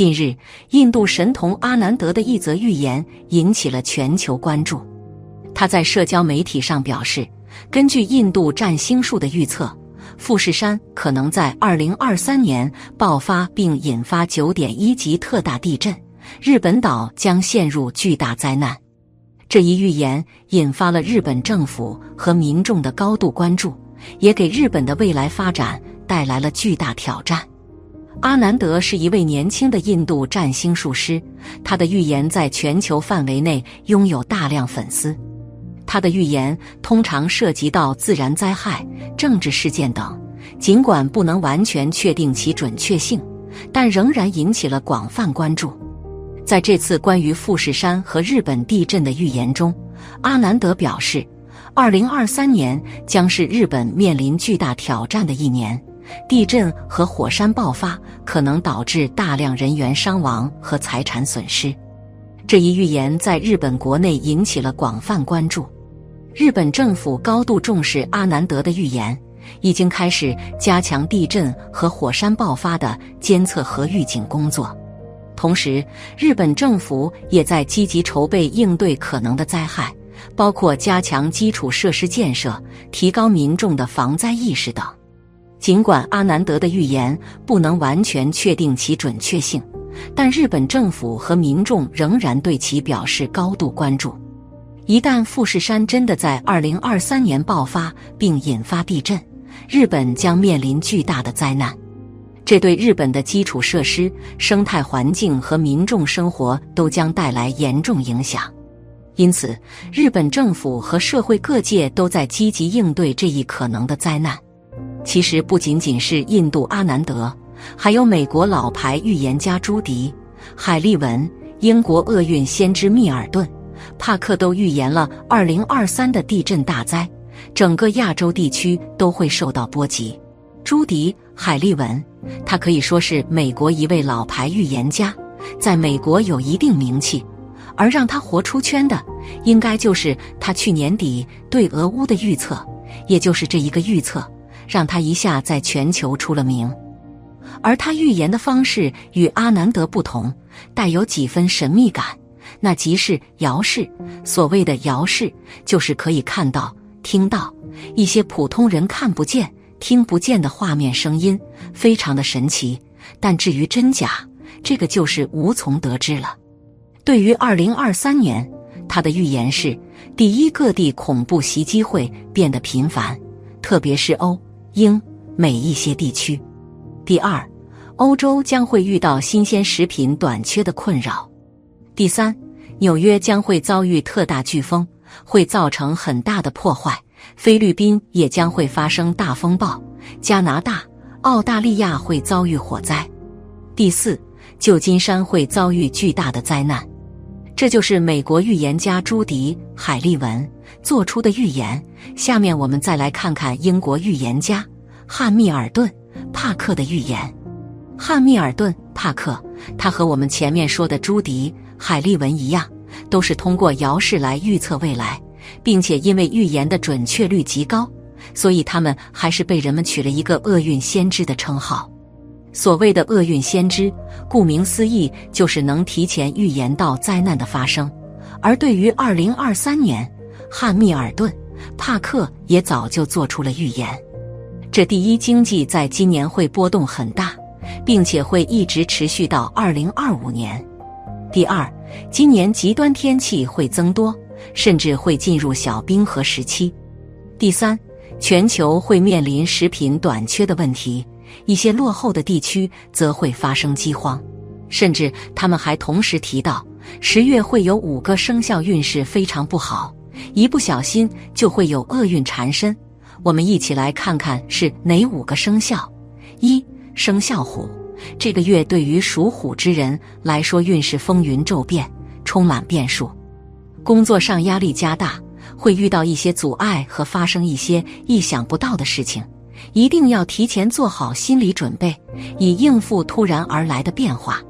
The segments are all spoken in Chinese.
近日，印度神童阿南德的一则预言引起了全球关注。他在社交媒体上表示，根据印度占星术的预测，富士山可能在二零二三年爆发并引发九点一级特大地震，日本岛将陷入巨大灾难。这一预言引发了日本政府和民众的高度关注，也给日本的未来发展带来了巨大挑战。阿南德是一位年轻的印度占星术师，他的预言在全球范围内拥有大量粉丝。他的预言通常涉及到自然灾害、政治事件等，尽管不能完全确定其准确性，但仍然引起了广泛关注。在这次关于富士山和日本地震的预言中，阿南德表示，二零二三年将是日本面临巨大挑战的一年。地震和火山爆发可能导致大量人员伤亡和财产损失。这一预言在日本国内引起了广泛关注。日本政府高度重视阿南德的预言，已经开始加强地震和火山爆发的监测和预警工作。同时，日本政府也在积极筹备应对可能的灾害，包括加强基础设施建设、提高民众的防灾意识等。尽管阿南德的预言不能完全确定其准确性，但日本政府和民众仍然对其表示高度关注。一旦富士山真的在二零二三年爆发并引发地震，日本将面临巨大的灾难，这对日本的基础设施、生态环境和民众生活都将带来严重影响。因此，日本政府和社会各界都在积极应对这一可能的灾难。其实不仅仅是印度阿南德，还有美国老牌预言家朱迪、海利文、英国厄运先知密尔顿、帕克都预言了2023的地震大灾，整个亚洲地区都会受到波及。朱迪、海利文，他可以说是美国一位老牌预言家，在美国有一定名气，而让他活出圈的，应该就是他去年底对俄乌的预测，也就是这一个预测。让他一下在全球出了名，而他预言的方式与阿南德不同，带有几分神秘感，那即是遥视。所谓的遥视，就是可以看到、听到一些普通人看不见、听不见的画面、声音，非常的神奇。但至于真假，这个就是无从得知了。对于二零二三年，他的预言是：第一，各地恐怖袭击会变得频繁，特别是欧。英美一些地区。第二，欧洲将会遇到新鲜食品短缺的困扰。第三，纽约将会遭遇特大飓风，会造成很大的破坏。菲律宾也将会发生大风暴。加拿大、澳大利亚会遭遇火灾。第四，旧金山会遭遇巨大的灾难。这就是美国预言家朱迪·海利文。做出的预言。下面我们再来看看英国预言家汉密尔顿·帕克的预言。汉密尔顿·帕克，他和我们前面说的朱迪·海利文一样，都是通过遥视来预测未来，并且因为预言的准确率极高，所以他们还是被人们取了一个“厄运先知”的称号。所谓的“厄运先知”，顾名思义，就是能提前预言到灾难的发生。而对于二零二三年，汉密尔顿·帕克也早就做出了预言：这第一，经济在今年会波动很大，并且会一直持续到二零二五年；第二，今年极端天气会增多，甚至会进入小冰河时期；第三，全球会面临食品短缺的问题，一些落后的地区则会发生饥荒，甚至他们还同时提到，十月会有五个生肖运势非常不好。一不小心就会有厄运缠身，我们一起来看看是哪五个生肖。一生肖虎，这个月对于属虎之人来说，运势风云骤变，充满变数，工作上压力加大，会遇到一些阻碍和发生一些意想不到的事情，一定要提前做好心理准备，以应付突然而来的变化。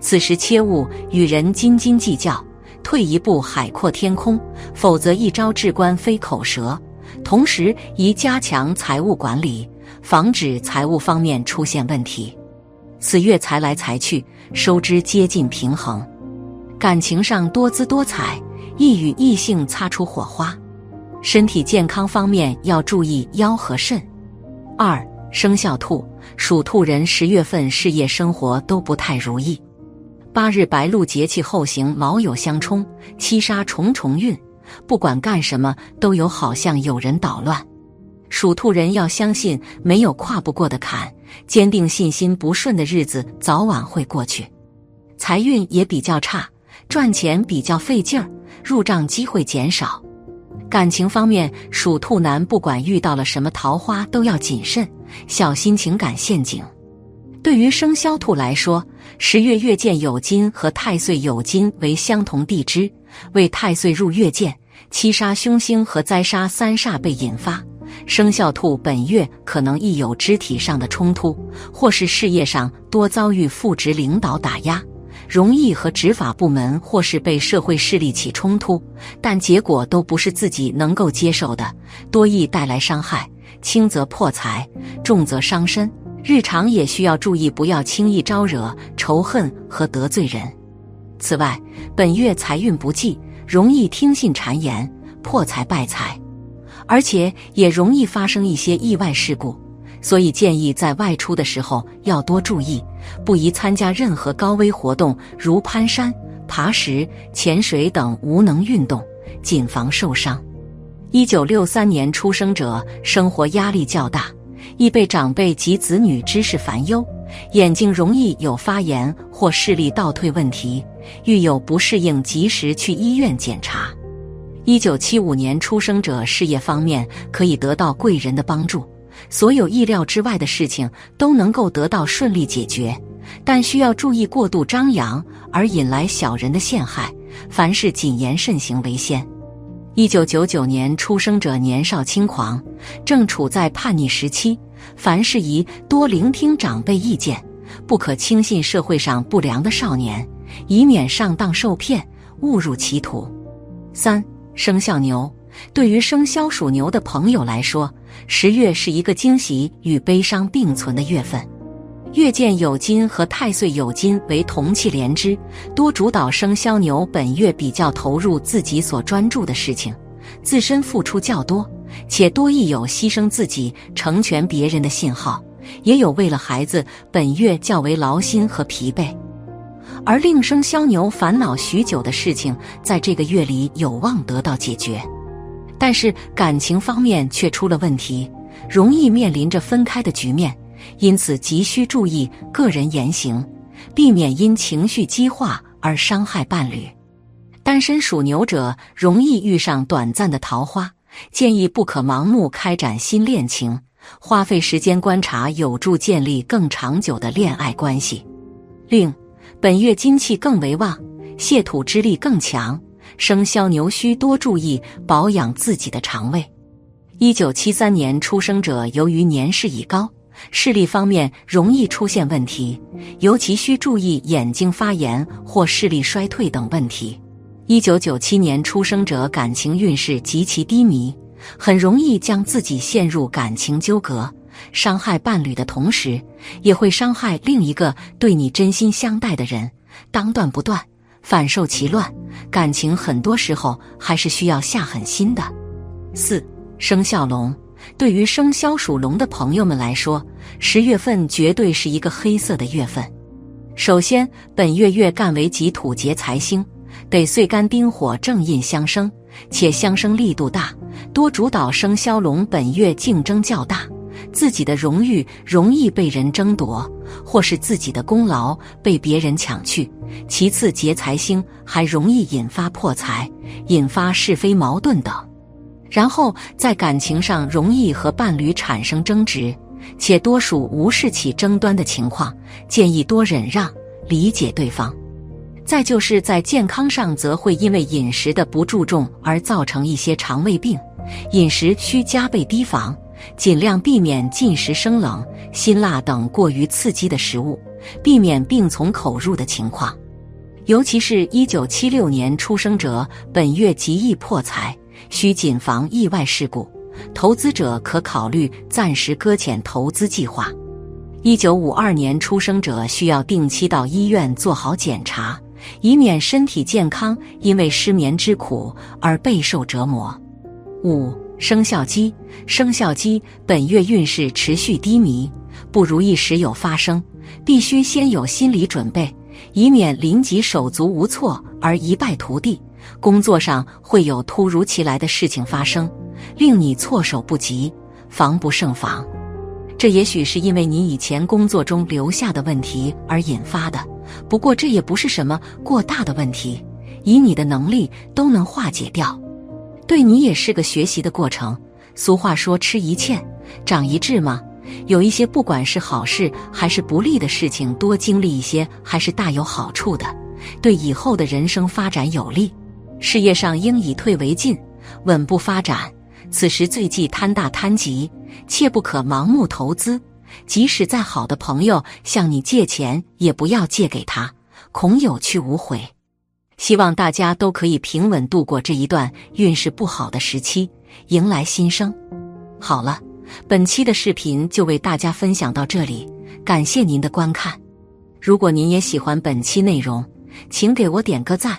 此时切勿与人斤斤计较。退一步，海阔天空；否则，一招治官非口舌。同时，宜加强财务管理，防止财务方面出现问题。此月财来财去，收支接近平衡。感情上多姿多彩，易与异性擦出火花。身体健康方面要注意腰和肾。二生肖兔，属兔人十月份事业生活都不太如意。八日白露节气后行，卯酉相冲，七杀重重运，不管干什么都有好像有人捣乱。属兔人要相信，没有跨不过的坎，坚定信心，不顺的日子早晚会过去。财运也比较差，赚钱比较费劲儿，入账机会减少。感情方面，属兔男不管遇到了什么桃花，都要谨慎，小心情感陷阱。对于生肖兔来说，十月月见酉金和太岁酉金为相同地支，为太岁入月见，七杀凶星和灾杀三煞被引发。生肖兔本月可能亦有肢体上的冲突，或是事业上多遭遇副职领导打压，容易和执法部门或是被社会势力起冲突，但结果都不是自己能够接受的，多易带来伤害，轻则破财，重则伤身。日常也需要注意，不要轻易招惹仇恨和得罪人。此外，本月财运不济，容易听信谗言，破财败财。而且也容易发生一些意外事故，所以建议在外出的时候要多注意，不宜参加任何高危活动，如攀山、爬石、潜水等无能运动，谨防受伤。一九六三年出生者，生活压力较大，易被长辈及子女之事烦忧，眼睛容易有发炎或视力倒退问题，遇有不适应，及时去医院检查。一九七五年出生者事业方面可以得到贵人的帮助，所有意料之外的事情都能够得到顺利解决，但需要注意过度张扬而引来小人的陷害，凡事谨言慎行为先。一九九九年出生者年少轻狂，正处在叛逆时期，凡事宜多聆听长辈意见，不可轻信社会上不良的少年，以免上当受骗，误入歧途。三。生肖牛，对于生肖属牛的朋友来说，十月是一个惊喜与悲伤并存的月份。月见酉金和太岁酉金为同气连枝，多主导生肖牛本月比较投入自己所专注的事情，自身付出较多，且多亦有牺牲自己成全别人的信号，也有为了孩子本月较为劳心和疲惫。而令生肖牛烦恼许久的事情，在这个月里有望得到解决，但是感情方面却出了问题，容易面临着分开的局面，因此急需注意个人言行，避免因情绪激化而伤害伴侣。单身属牛者容易遇上短暂的桃花，建议不可盲目开展新恋情，花费时间观察有助建立更长久的恋爱关系。另。本月金气更为旺，泄土之力更强，生肖牛需多注意保养自己的肠胃。一九七三年出生者，由于年事已高，视力方面容易出现问题，尤其需注意眼睛发炎或视力衰退等问题。一九九七年出生者，感情运势极其低迷，很容易将自己陷入感情纠葛。伤害伴侣的同时，也会伤害另一个对你真心相待的人，当断不断，反受其乱。感情很多时候还是需要下狠心的。四生肖龙，对于生肖属龙的朋友们来说，十月份绝对是一个黑色的月份。首先，本月月干为己土劫财星，得岁干丁火正印相生，且相生力度大，多主导生肖龙本月竞争较大。自己的荣誉容易被人争夺，或是自己的功劳被别人抢去。其次，劫财星还容易引发破财，引发是非矛盾等。然后在感情上容易和伴侣产生争执，且多属无事起争端的情况，建议多忍让，理解对方。再就是在健康上，则会因为饮食的不注重而造成一些肠胃病，饮食需加倍提防。尽量避免进食生冷、辛辣等过于刺激的食物，避免病从口入的情况。尤其是一九七六年出生者，本月极易破财，需谨防意外事故。投资者可考虑暂时搁浅投资计划。一九五二年出生者需要定期到医院做好检查，以免身体健康因为失眠之苦而备受折磨。五生肖鸡，生肖鸡本月运势持续低迷，不如意时有发生，必须先有心理准备，以免临急手足无措而一败涂地。工作上会有突如其来的事情发生，令你措手不及，防不胜防。这也许是因为你以前工作中留下的问题而引发的，不过这也不是什么过大的问题，以你的能力都能化解掉。对你也是个学习的过程。俗话说“吃一堑，长一智”嘛，有一些不管是好事还是不利的事情，多经历一些还是大有好处的，对以后的人生发展有利。事业上应以退为进，稳步发展。此时最忌贪大贪急。切不可盲目投资，即使再好的朋友向你借钱，也不要借给他，恐有去无回。希望大家都可以平稳度过这一段运势不好的时期，迎来新生。好了，本期的视频就为大家分享到这里，感谢您的观看。如果您也喜欢本期内容，请给我点个赞，